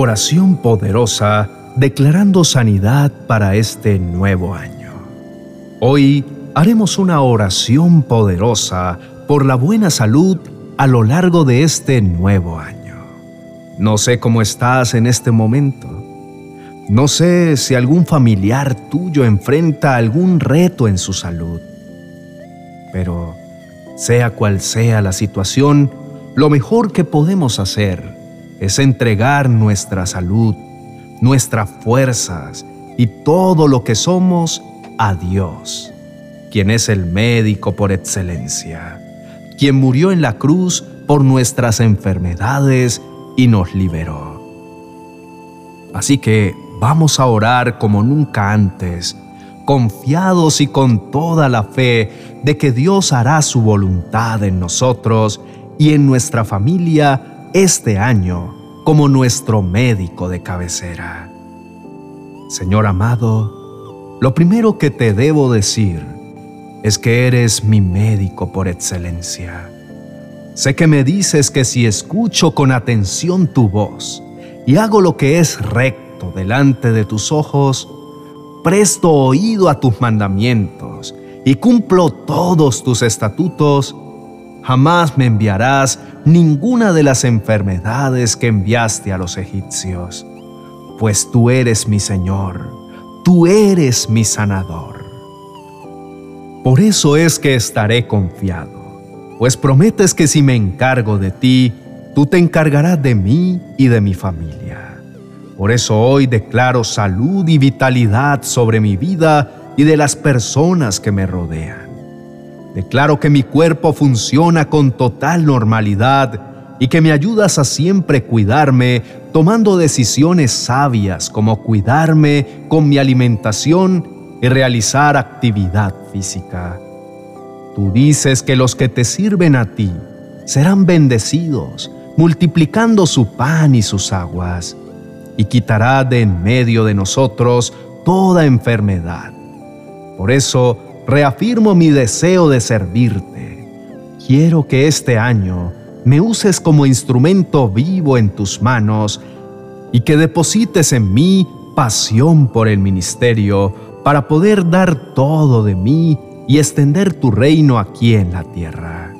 Oración poderosa declarando sanidad para este nuevo año. Hoy haremos una oración poderosa por la buena salud a lo largo de este nuevo año. No sé cómo estás en este momento. No sé si algún familiar tuyo enfrenta algún reto en su salud. Pero, sea cual sea la situación, lo mejor que podemos hacer es entregar nuestra salud, nuestras fuerzas y todo lo que somos a Dios, quien es el médico por excelencia, quien murió en la cruz por nuestras enfermedades y nos liberó. Así que vamos a orar como nunca antes, confiados y con toda la fe de que Dios hará su voluntad en nosotros y en nuestra familia este año como nuestro médico de cabecera. Señor amado, lo primero que te debo decir es que eres mi médico por excelencia. Sé que me dices que si escucho con atención tu voz y hago lo que es recto delante de tus ojos, presto oído a tus mandamientos y cumplo todos tus estatutos, jamás me enviarás ninguna de las enfermedades que enviaste a los egipcios, pues tú eres mi Señor, tú eres mi sanador. Por eso es que estaré confiado, pues prometes que si me encargo de ti, tú te encargarás de mí y de mi familia. Por eso hoy declaro salud y vitalidad sobre mi vida y de las personas que me rodean. Declaro que mi cuerpo funciona con total normalidad y que me ayudas a siempre cuidarme tomando decisiones sabias como cuidarme con mi alimentación y realizar actividad física. Tú dices que los que te sirven a ti serán bendecidos, multiplicando su pan y sus aguas, y quitará de en medio de nosotros toda enfermedad. Por eso, reafirmo mi deseo de servirte. Quiero que este año me uses como instrumento vivo en tus manos y que deposites en mí pasión por el ministerio para poder dar todo de mí y extender tu reino aquí en la tierra.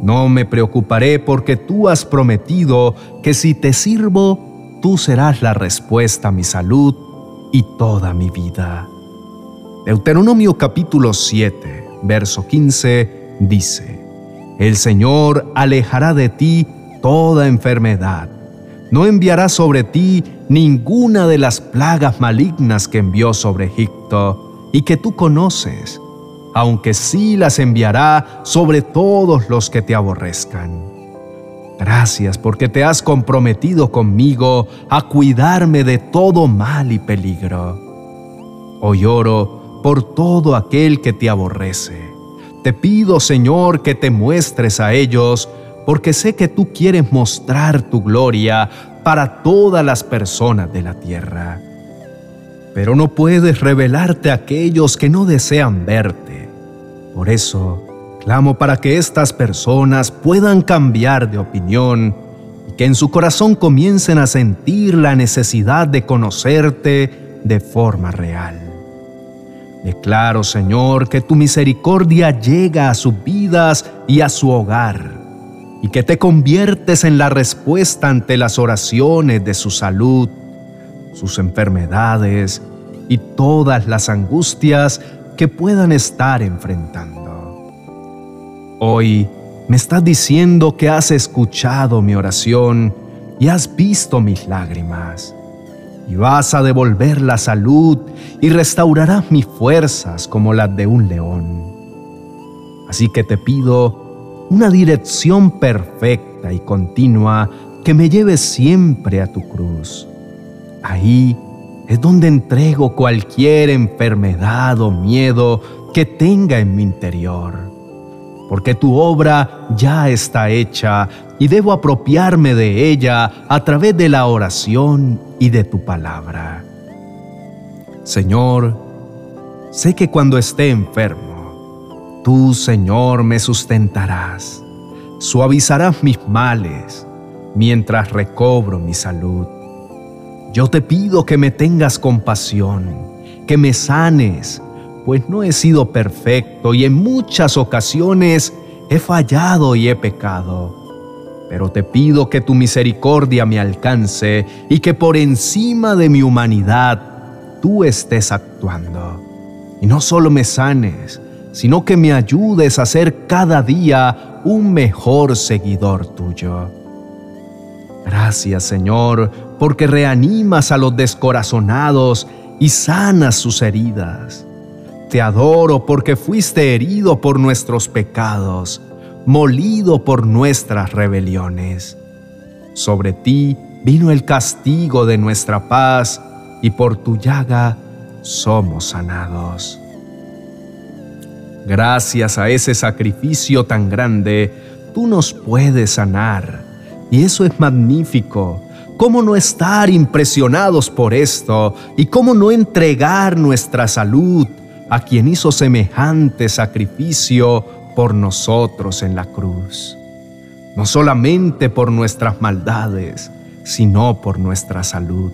No me preocuparé porque tú has prometido que si te sirvo, tú serás la respuesta a mi salud y toda mi vida. Deuteronomio capítulo 7, verso 15 dice, El Señor alejará de ti toda enfermedad, no enviará sobre ti ninguna de las plagas malignas que envió sobre Egipto y que tú conoces, aunque sí las enviará sobre todos los que te aborrezcan. Gracias porque te has comprometido conmigo a cuidarme de todo mal y peligro. Hoy oro por todo aquel que te aborrece. Te pido, Señor, que te muestres a ellos, porque sé que tú quieres mostrar tu gloria para todas las personas de la tierra. Pero no puedes revelarte a aquellos que no desean verte. Por eso, clamo para que estas personas puedan cambiar de opinión y que en su corazón comiencen a sentir la necesidad de conocerte de forma real. Declaro, Señor, que tu misericordia llega a sus vidas y a su hogar, y que te conviertes en la respuesta ante las oraciones de su salud, sus enfermedades y todas las angustias que puedan estar enfrentando. Hoy me estás diciendo que has escuchado mi oración y has visto mis lágrimas y vas a devolver la salud y restaurarás mis fuerzas como las de un león. Así que te pido una dirección perfecta y continua que me lleve siempre a tu cruz. Ahí es donde entrego cualquier enfermedad o miedo que tenga en mi interior porque tu obra ya está hecha y debo apropiarme de ella a través de la oración y de tu palabra. Señor, sé que cuando esté enfermo, tú, Señor, me sustentarás, suavizarás mis males mientras recobro mi salud. Yo te pido que me tengas compasión, que me sanes, pues no he sido perfecto y en muchas ocasiones he fallado y he pecado. Pero te pido que tu misericordia me alcance y que por encima de mi humanidad tú estés actuando. Y no solo me sanes, sino que me ayudes a ser cada día un mejor seguidor tuyo. Gracias Señor, porque reanimas a los descorazonados y sanas sus heridas. Te adoro porque fuiste herido por nuestros pecados, molido por nuestras rebeliones. Sobre ti vino el castigo de nuestra paz y por tu llaga somos sanados. Gracias a ese sacrificio tan grande, tú nos puedes sanar. Y eso es magnífico. ¿Cómo no estar impresionados por esto? ¿Y cómo no entregar nuestra salud a quien hizo semejante sacrificio por nosotros en la cruz? No solamente por nuestras maldades, sino por nuestra salud.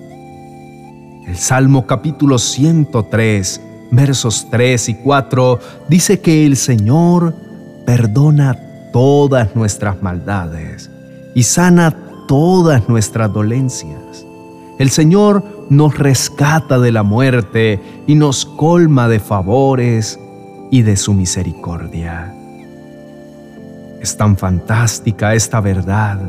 El Salmo capítulo 103, versos 3 y 4 dice que el Señor perdona todas nuestras maldades y sana todas nuestras dolencias. El Señor nos rescata de la muerte y nos colma de favores y de su misericordia. Es tan fantástica esta verdad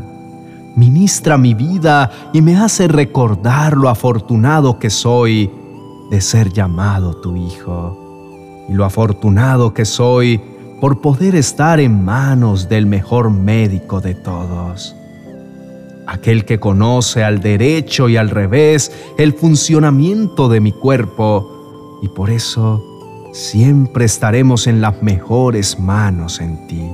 ministra mi vida y me hace recordar lo afortunado que soy de ser llamado tu Hijo, y lo afortunado que soy por poder estar en manos del mejor médico de todos, aquel que conoce al derecho y al revés el funcionamiento de mi cuerpo, y por eso siempre estaremos en las mejores manos en ti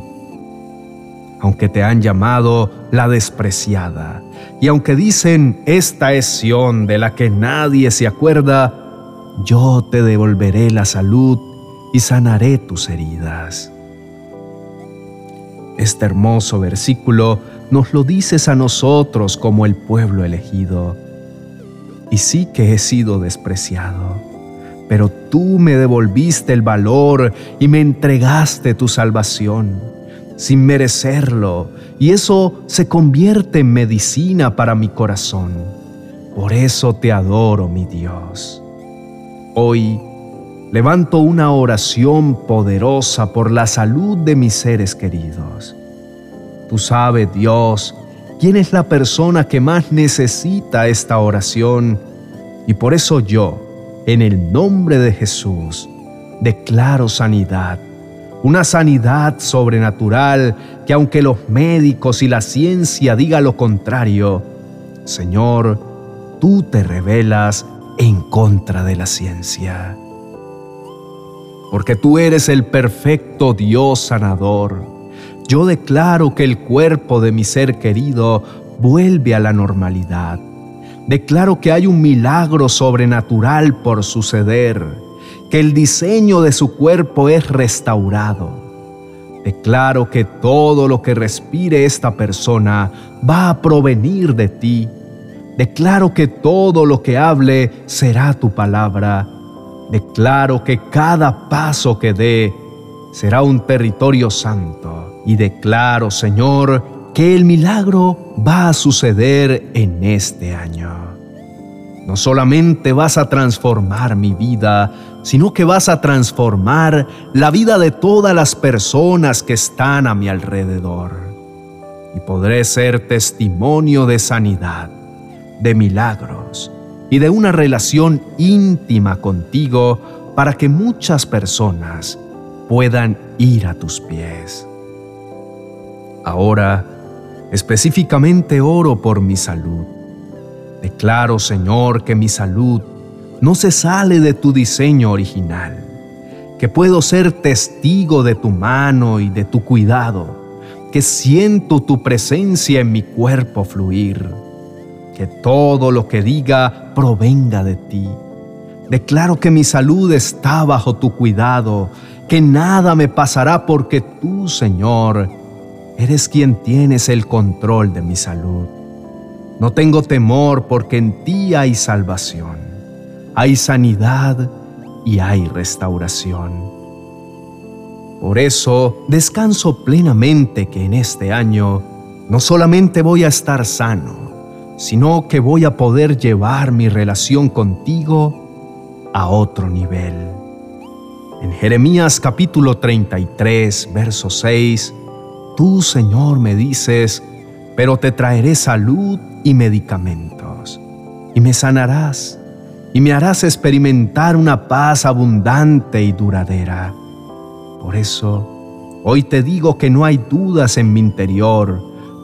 aunque te han llamado la despreciada, y aunque dicen, esta es Sión de la que nadie se acuerda, yo te devolveré la salud y sanaré tus heridas. Este hermoso versículo nos lo dices a nosotros como el pueblo elegido. Y sí que he sido despreciado, pero tú me devolviste el valor y me entregaste tu salvación sin merecerlo, y eso se convierte en medicina para mi corazón. Por eso te adoro, mi Dios. Hoy levanto una oración poderosa por la salud de mis seres queridos. Tú sabes, Dios, quién es la persona que más necesita esta oración, y por eso yo, en el nombre de Jesús, declaro sanidad una sanidad sobrenatural que aunque los médicos y la ciencia digan lo contrario, Señor, tú te revelas en contra de la ciencia. Porque tú eres el perfecto Dios sanador. Yo declaro que el cuerpo de mi ser querido vuelve a la normalidad. Declaro que hay un milagro sobrenatural por suceder que el diseño de su cuerpo es restaurado. Declaro que todo lo que respire esta persona va a provenir de ti. Declaro que todo lo que hable será tu palabra. Declaro que cada paso que dé será un territorio santo. Y declaro, Señor, que el milagro va a suceder en este año. No solamente vas a transformar mi vida, sino que vas a transformar la vida de todas las personas que están a mi alrededor. Y podré ser testimonio de sanidad, de milagros y de una relación íntima contigo para que muchas personas puedan ir a tus pies. Ahora, específicamente oro por mi salud Declaro, Señor, que mi salud no se sale de tu diseño original, que puedo ser testigo de tu mano y de tu cuidado, que siento tu presencia en mi cuerpo fluir, que todo lo que diga provenga de ti. Declaro que mi salud está bajo tu cuidado, que nada me pasará porque tú, Señor, eres quien tienes el control de mi salud. No tengo temor porque en ti hay salvación, hay sanidad y hay restauración. Por eso descanso plenamente que en este año no solamente voy a estar sano, sino que voy a poder llevar mi relación contigo a otro nivel. En Jeremías capítulo 33, verso 6, tú Señor me dices, pero te traeré salud y medicamentos, y me sanarás, y me harás experimentar una paz abundante y duradera. Por eso, hoy te digo que no hay dudas en mi interior,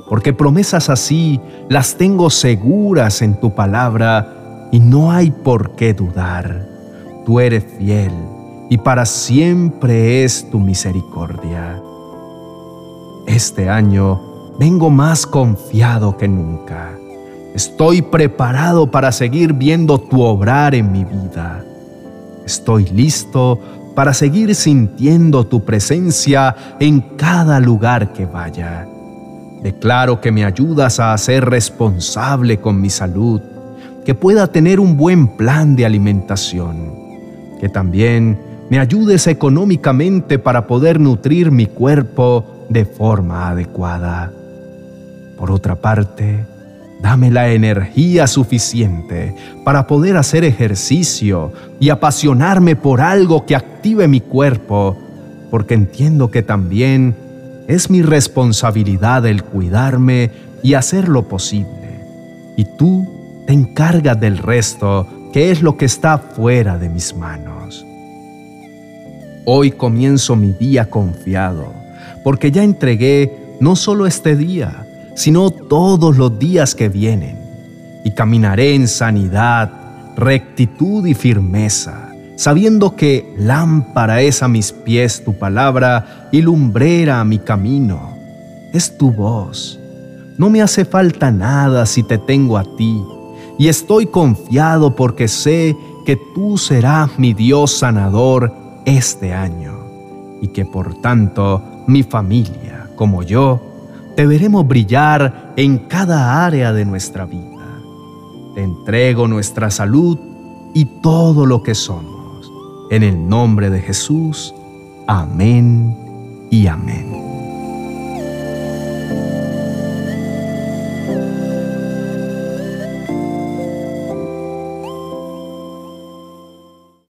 porque promesas así las tengo seguras en tu palabra y no hay por qué dudar. Tú eres fiel y para siempre es tu misericordia. Este año vengo más confiado que nunca. Estoy preparado para seguir viendo tu obrar en mi vida. Estoy listo para seguir sintiendo tu presencia en cada lugar que vaya. Declaro que me ayudas a ser responsable con mi salud, que pueda tener un buen plan de alimentación, que también me ayudes económicamente para poder nutrir mi cuerpo de forma adecuada. Por otra parte, Dame la energía suficiente para poder hacer ejercicio y apasionarme por algo que active mi cuerpo, porque entiendo que también es mi responsabilidad el cuidarme y hacer lo posible. Y tú te encargas del resto, que es lo que está fuera de mis manos. Hoy comienzo mi día confiado, porque ya entregué no solo este día, sino todos los días que vienen, y caminaré en sanidad, rectitud y firmeza, sabiendo que lámpara es a mis pies tu palabra y lumbrera a mi camino. Es tu voz. No me hace falta nada si te tengo a ti, y estoy confiado porque sé que tú serás mi Dios sanador este año, y que por tanto mi familia, como yo, te veremos brillar en cada área de nuestra vida. Te entrego nuestra salud y todo lo que somos. En el nombre de Jesús. Amén y amén.